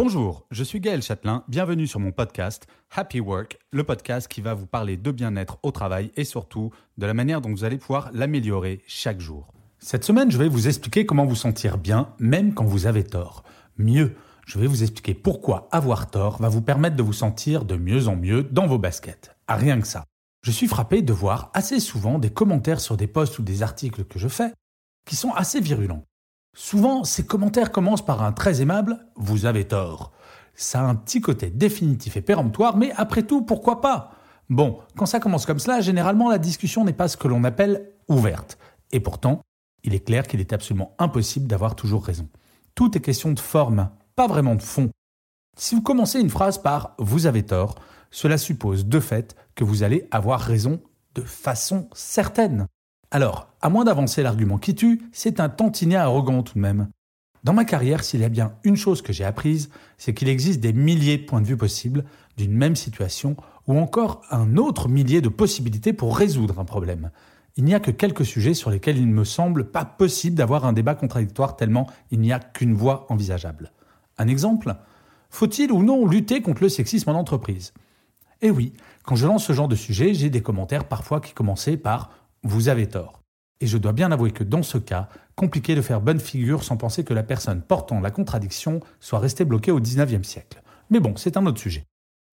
Bonjour, je suis Gaël Châtelain, bienvenue sur mon podcast Happy Work, le podcast qui va vous parler de bien-être au travail et surtout de la manière dont vous allez pouvoir l'améliorer chaque jour. Cette semaine, je vais vous expliquer comment vous sentir bien même quand vous avez tort. Mieux, je vais vous expliquer pourquoi avoir tort va vous permettre de vous sentir de mieux en mieux dans vos baskets. À rien que ça. Je suis frappé de voir assez souvent des commentaires sur des posts ou des articles que je fais qui sont assez virulents. Souvent, ces commentaires commencent par un très aimable Vous avez tort. Ça a un petit côté définitif et péremptoire, mais après tout, pourquoi pas? Bon, quand ça commence comme cela, généralement la discussion n'est pas ce que l'on appelle ouverte. Et pourtant, il est clair qu'il est absolument impossible d'avoir toujours raison. Tout est question de forme, pas vraiment de fond. Si vous commencez une phrase par Vous avez tort, cela suppose de fait que vous allez avoir raison de façon certaine. Alors, à moins d'avancer l'argument qui tue, c'est un tantinet arrogant tout de même. Dans ma carrière, s'il y a bien une chose que j'ai apprise, c'est qu'il existe des milliers de points de vue possibles d'une même situation ou encore un autre millier de possibilités pour résoudre un problème. Il n'y a que quelques sujets sur lesquels il ne me semble pas possible d'avoir un débat contradictoire tellement il n'y a qu'une voie envisageable. Un exemple? Faut-il ou non lutter contre le sexisme en entreprise? Eh oui, quand je lance ce genre de sujet, j'ai des commentaires parfois qui commençaient par vous avez tort. Et je dois bien avouer que dans ce cas, compliqué de faire bonne figure sans penser que la personne portant la contradiction soit restée bloquée au XIXe siècle. Mais bon, c'est un autre sujet.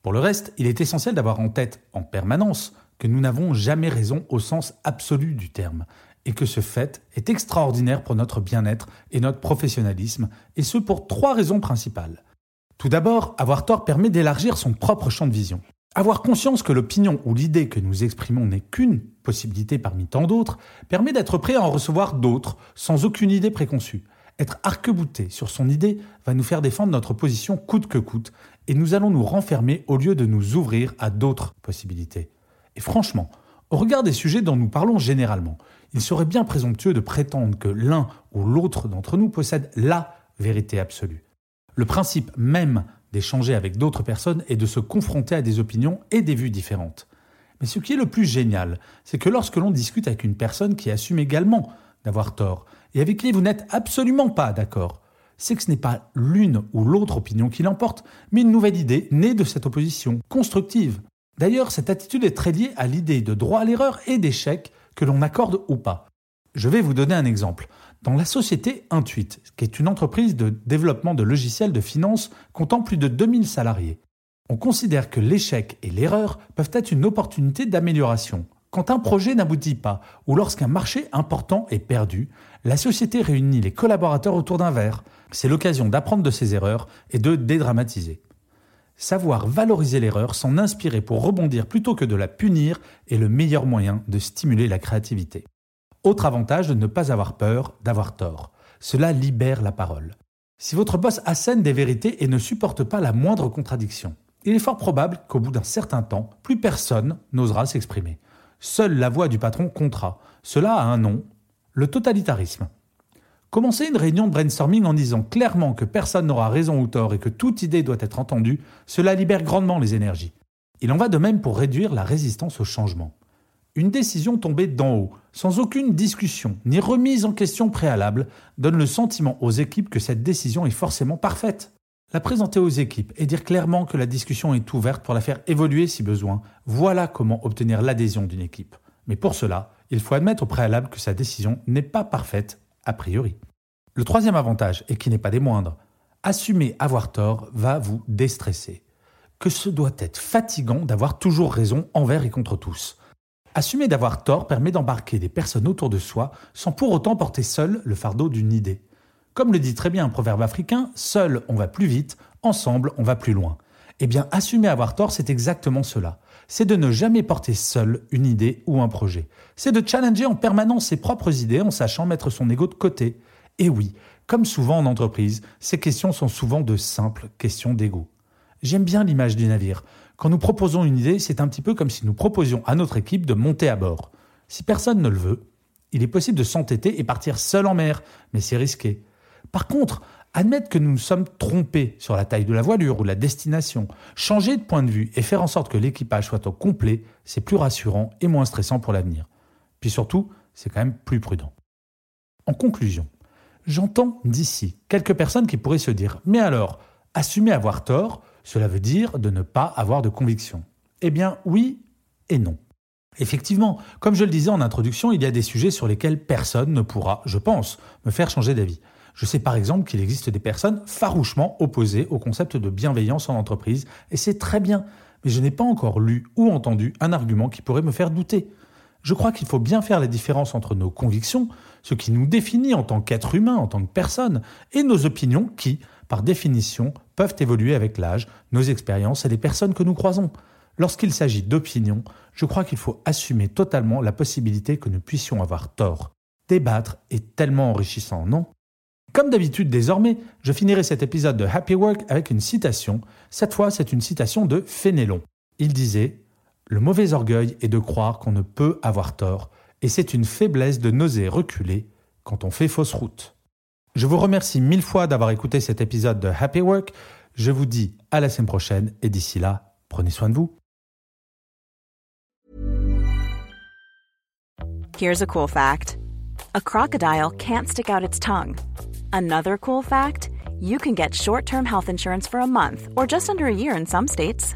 Pour le reste, il est essentiel d'avoir en tête en permanence que nous n'avons jamais raison au sens absolu du terme, et que ce fait est extraordinaire pour notre bien-être et notre professionnalisme, et ce pour trois raisons principales. Tout d'abord, avoir tort permet d'élargir son propre champ de vision. Avoir conscience que l'opinion ou l'idée que nous exprimons n'est qu'une possibilité parmi tant d'autres permet d'être prêt à en recevoir d'autres sans aucune idée préconçue. Être arc-bouté sur son idée va nous faire défendre notre position coûte que coûte et nous allons nous renfermer au lieu de nous ouvrir à d'autres possibilités. Et franchement, au regard des sujets dont nous parlons généralement, il serait bien présomptueux de prétendre que l'un ou l'autre d'entre nous possède LA vérité absolue. Le principe même d'échanger avec d'autres personnes et de se confronter à des opinions et des vues différentes. Mais ce qui est le plus génial, c'est que lorsque l'on discute avec une personne qui assume également d'avoir tort et avec qui vous n'êtes absolument pas d'accord, c'est que ce n'est pas l'une ou l'autre opinion qui l'emporte, mais une nouvelle idée née de cette opposition, constructive. D'ailleurs, cette attitude est très liée à l'idée de droit à l'erreur et d'échec que l'on accorde ou pas. Je vais vous donner un exemple. Dans la société Intuit, qui est une entreprise de développement de logiciels de finance comptant plus de 2000 salariés, on considère que l'échec et l'erreur peuvent être une opportunité d'amélioration. Quand un projet n'aboutit pas ou lorsqu'un marché important est perdu, la société réunit les collaborateurs autour d'un verre. C'est l'occasion d'apprendre de ses erreurs et de dédramatiser. Savoir valoriser l'erreur, s'en inspirer pour rebondir plutôt que de la punir est le meilleur moyen de stimuler la créativité. Autre avantage de ne pas avoir peur d'avoir tort. Cela libère la parole. Si votre boss assène des vérités et ne supporte pas la moindre contradiction, il est fort probable qu'au bout d'un certain temps, plus personne n'osera s'exprimer. Seule la voix du patron comptera. Cela a un nom, le totalitarisme. Commencer une réunion de brainstorming en disant clairement que personne n'aura raison ou tort et que toute idée doit être entendue, cela libère grandement les énergies. Il en va de même pour réduire la résistance au changement. Une décision tombée d'en haut, sans aucune discussion ni remise en question préalable, donne le sentiment aux équipes que cette décision est forcément parfaite. La présenter aux équipes et dire clairement que la discussion est ouverte pour la faire évoluer si besoin, voilà comment obtenir l'adhésion d'une équipe. Mais pour cela, il faut admettre au préalable que sa décision n'est pas parfaite a priori. Le troisième avantage, et qui n'est pas des moindres, assumer avoir tort va vous déstresser. Que ce doit être fatigant d'avoir toujours raison envers et contre tous. Assumer d'avoir tort permet d'embarquer des personnes autour de soi sans pour autant porter seul le fardeau d'une idée. Comme le dit très bien un proverbe africain, seul on va plus vite, ensemble on va plus loin. Eh bien, assumer avoir tort, c'est exactement cela. c'est de ne jamais porter seul une idée ou un projet. C'est de challenger en permanence ses propres idées en sachant mettre son ego de côté. Et oui, comme souvent en entreprise, ces questions sont souvent de simples questions d'ego. J'aime bien l'image du navire. Quand nous proposons une idée, c'est un petit peu comme si nous proposions à notre équipe de monter à bord. Si personne ne le veut, il est possible de s'entêter et partir seul en mer, mais c'est risqué. Par contre, admettre que nous nous sommes trompés sur la taille de la voilure ou la destination, changer de point de vue et faire en sorte que l'équipage soit au complet, c'est plus rassurant et moins stressant pour l'avenir. Puis surtout, c'est quand même plus prudent. En conclusion, j'entends d'ici quelques personnes qui pourraient se dire Mais alors, assumer avoir tort, cela veut dire de ne pas avoir de conviction. Eh bien oui et non. Effectivement, comme je le disais en introduction, il y a des sujets sur lesquels personne ne pourra, je pense, me faire changer d'avis. Je sais par exemple qu'il existe des personnes farouchement opposées au concept de bienveillance en entreprise, et c'est très bien, mais je n'ai pas encore lu ou entendu un argument qui pourrait me faire douter. Je crois qu'il faut bien faire la différence entre nos convictions, ce qui nous définit en tant qu'être humain, en tant que personne, et nos opinions qui, par définition, peuvent évoluer avec l'âge, nos expériences et les personnes que nous croisons. Lorsqu'il s'agit d'opinions, je crois qu'il faut assumer totalement la possibilité que nous puissions avoir tort. Débattre est tellement enrichissant, non? Comme d'habitude désormais, je finirai cet épisode de Happy Work avec une citation. Cette fois, c'est une citation de Fénélon. Il disait Le mauvais orgueil est de croire qu'on ne peut avoir tort, et c'est une faiblesse de n'oser reculer quand on fait fausse route. Je vous remercie mille fois d'avoir écouté cet épisode de Happy Work. Je vous dis à la semaine prochaine, et d'ici là, prenez soin de vous. Here's a cool fact a crocodile can't stick out its tongue. Another cool fact you can get short term health insurance for a month or just under a year in some states.